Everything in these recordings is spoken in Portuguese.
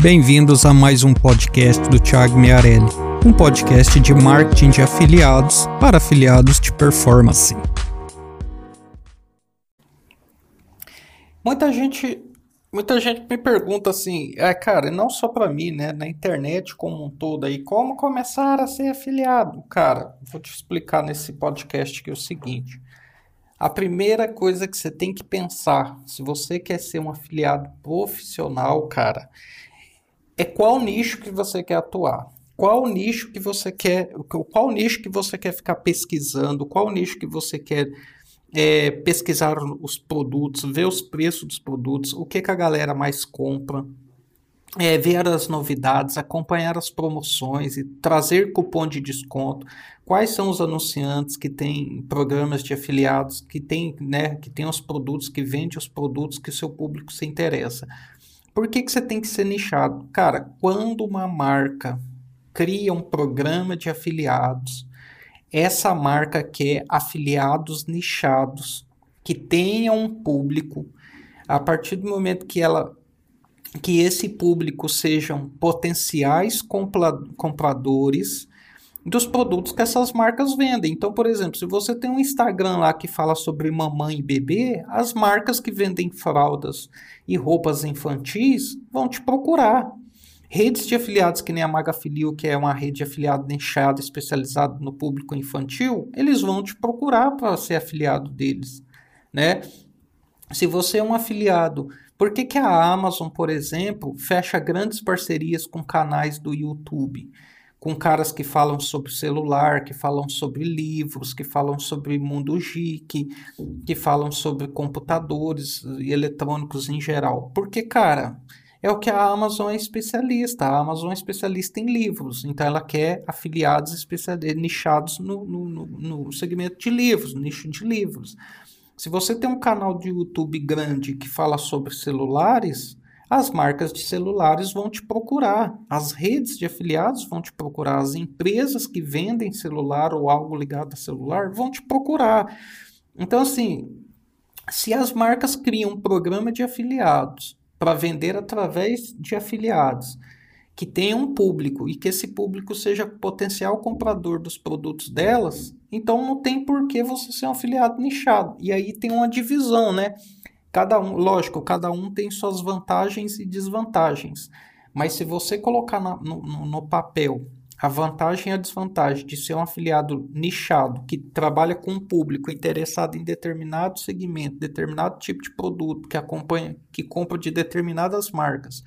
Bem-vindos a mais um podcast do Thiago Miarelli, um podcast de marketing de afiliados para afiliados de performance. Muita gente, muita gente me pergunta assim, é, cara, não só para mim, né, na internet como um todo aí, como começar a ser afiliado? Cara, vou te explicar nesse podcast que é o seguinte. A primeira coisa que você tem que pensar, se você quer ser um afiliado profissional, cara, é qual nicho que você quer atuar. Qual nicho que você quer, qual nicho que você quer ficar pesquisando, qual nicho que você quer é, pesquisar os produtos, ver os preços dos produtos, o que, que a galera mais compra, é, ver as novidades, acompanhar as promoções e trazer cupom de desconto. Quais são os anunciantes que têm programas de afiliados, que têm né, que tem os produtos, que vendem os produtos que o seu público se interessa. Por que, que você tem que ser nichado? Cara, quando uma marca cria um programa de afiliados, essa marca quer afiliados nichados que tenham um público. A partir do momento que ela que esse público sejam potenciais compradores dos produtos que essas marcas vendem. Então, por exemplo, se você tem um Instagram lá que fala sobre mamãe e bebê, as marcas que vendem fraldas e roupas infantis vão te procurar. Redes de afiliados que nem a Magafilio, que é uma rede de afiliado nichada especializada no público infantil, eles vão te procurar para ser afiliado deles, né? Se você é um afiliado, por que, que a Amazon, por exemplo, fecha grandes parcerias com canais do YouTube? Com caras que falam sobre celular, que falam sobre livros, que falam sobre mundo geek, que falam sobre computadores e eletrônicos em geral. Porque, cara, é o que a Amazon é especialista. A Amazon é especialista em livros, então ela quer afiliados nichados no, no, no segmento de livros, nicho de livros. Se você tem um canal de YouTube grande que fala sobre celulares, as marcas de celulares vão te procurar, as redes de afiliados vão te procurar, as empresas que vendem celular ou algo ligado a celular vão te procurar. Então, assim, se as marcas criam um programa de afiliados para vender através de afiliados que tenham um público e que esse público seja potencial comprador dos produtos delas, então não tem por que você ser um afiliado nichado. E aí tem uma divisão, né? Cada um, lógico, cada um tem suas vantagens e desvantagens. Mas se você colocar na, no, no papel a vantagem e a desvantagem de ser um afiliado nichado que trabalha com um público interessado em determinado segmento, determinado tipo de produto, que acompanha, que compra de determinadas marcas,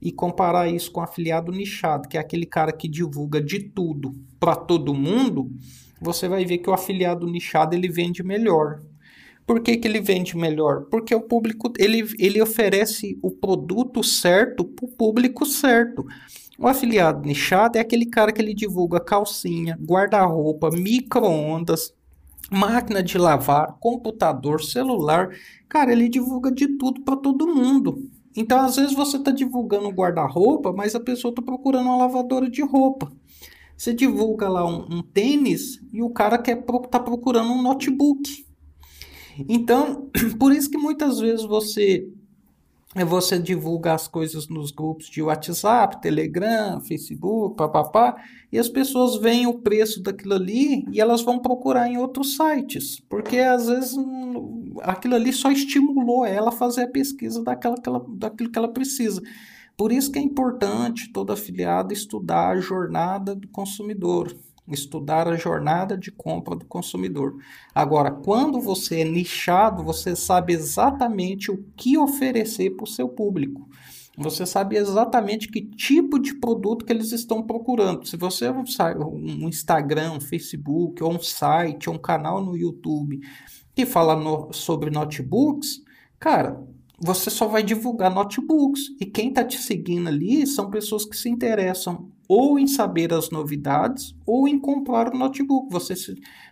e comparar isso com um afiliado nichado, que é aquele cara que divulga de tudo para todo mundo, você vai ver que o afiliado nichado ele vende melhor, por que, que ele vende melhor? Porque o público ele, ele oferece o produto certo para o público certo. O afiliado nichado é aquele cara que ele divulga calcinha, guarda-roupa, micro-ondas, máquina de lavar, computador, celular. Cara, ele divulga de tudo para todo mundo. Então, às vezes, você está divulgando guarda-roupa, mas a pessoa está procurando uma lavadora de roupa. Você divulga lá um, um tênis e o cara quer tá procurando um notebook. Então, por isso que muitas vezes você você divulga as coisas nos grupos de WhatsApp, Telegram, Facebook, papapá, e as pessoas veem o preço daquilo ali e elas vão procurar em outros sites, porque às vezes hum, aquilo ali só estimulou ela a fazer a pesquisa daquela, aquela, daquilo que ela precisa. Por isso que é importante todo afiliado estudar a jornada do consumidor estudar a jornada de compra do consumidor. Agora, quando você é nichado, você sabe exatamente o que oferecer para o seu público. Você sabe exatamente que tipo de produto que eles estão procurando. Se você é um, um Instagram, um Facebook, ou um site, ou um canal no YouTube que fala no, sobre notebooks, cara, você só vai divulgar notebooks. E quem está te seguindo ali são pessoas que se interessam ou em saber as novidades ou em comprar o notebook. Você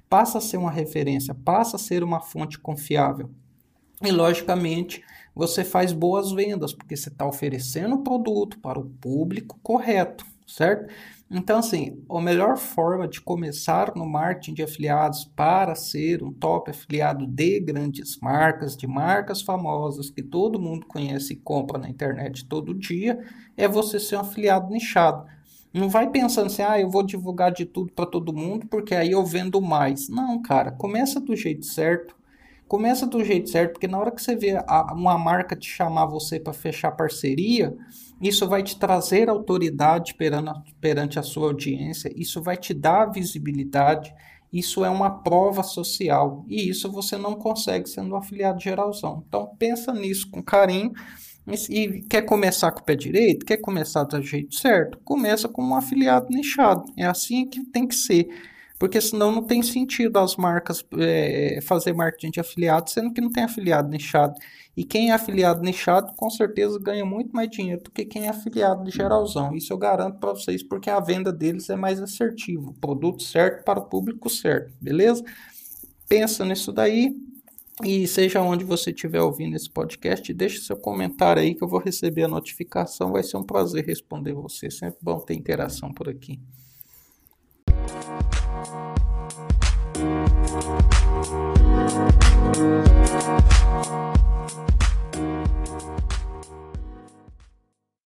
passa a ser uma referência, passa a ser uma fonte confiável. E, logicamente, você faz boas vendas, porque você está oferecendo o produto para o público correto. Certo? Então, assim, a melhor forma de começar no marketing de afiliados para ser um top afiliado de grandes marcas, de marcas famosas que todo mundo conhece e compra na internet todo dia, é você ser um afiliado nichado. Não vai pensando assim, ah, eu vou divulgar de tudo para todo mundo porque aí eu vendo mais. Não, cara, começa do jeito certo. Começa do jeito certo, porque na hora que você vê a, uma marca te chamar você para fechar parceria, isso vai te trazer autoridade perante, perante a sua audiência, isso vai te dar visibilidade, isso é uma prova social e isso você não consegue sendo um afiliado geralzão. Então pensa nisso com carinho e quer começar com o pé direito, quer começar do jeito certo, começa com um afiliado nichado. É assim que tem que ser porque senão não tem sentido as marcas é, fazer marketing de afiliado, sendo que não tem afiliado nichado. E quem é afiliado nichado, com certeza ganha muito mais dinheiro do que quem é afiliado de geralzão. Isso eu garanto para vocês, porque a venda deles é mais assertiva, o produto certo para o público certo, beleza? Pensa nisso daí, e seja onde você estiver ouvindo esse podcast, deixe seu comentário aí que eu vou receber a notificação. Vai ser um prazer responder você. Sempre bom ter interação por aqui. Thank you.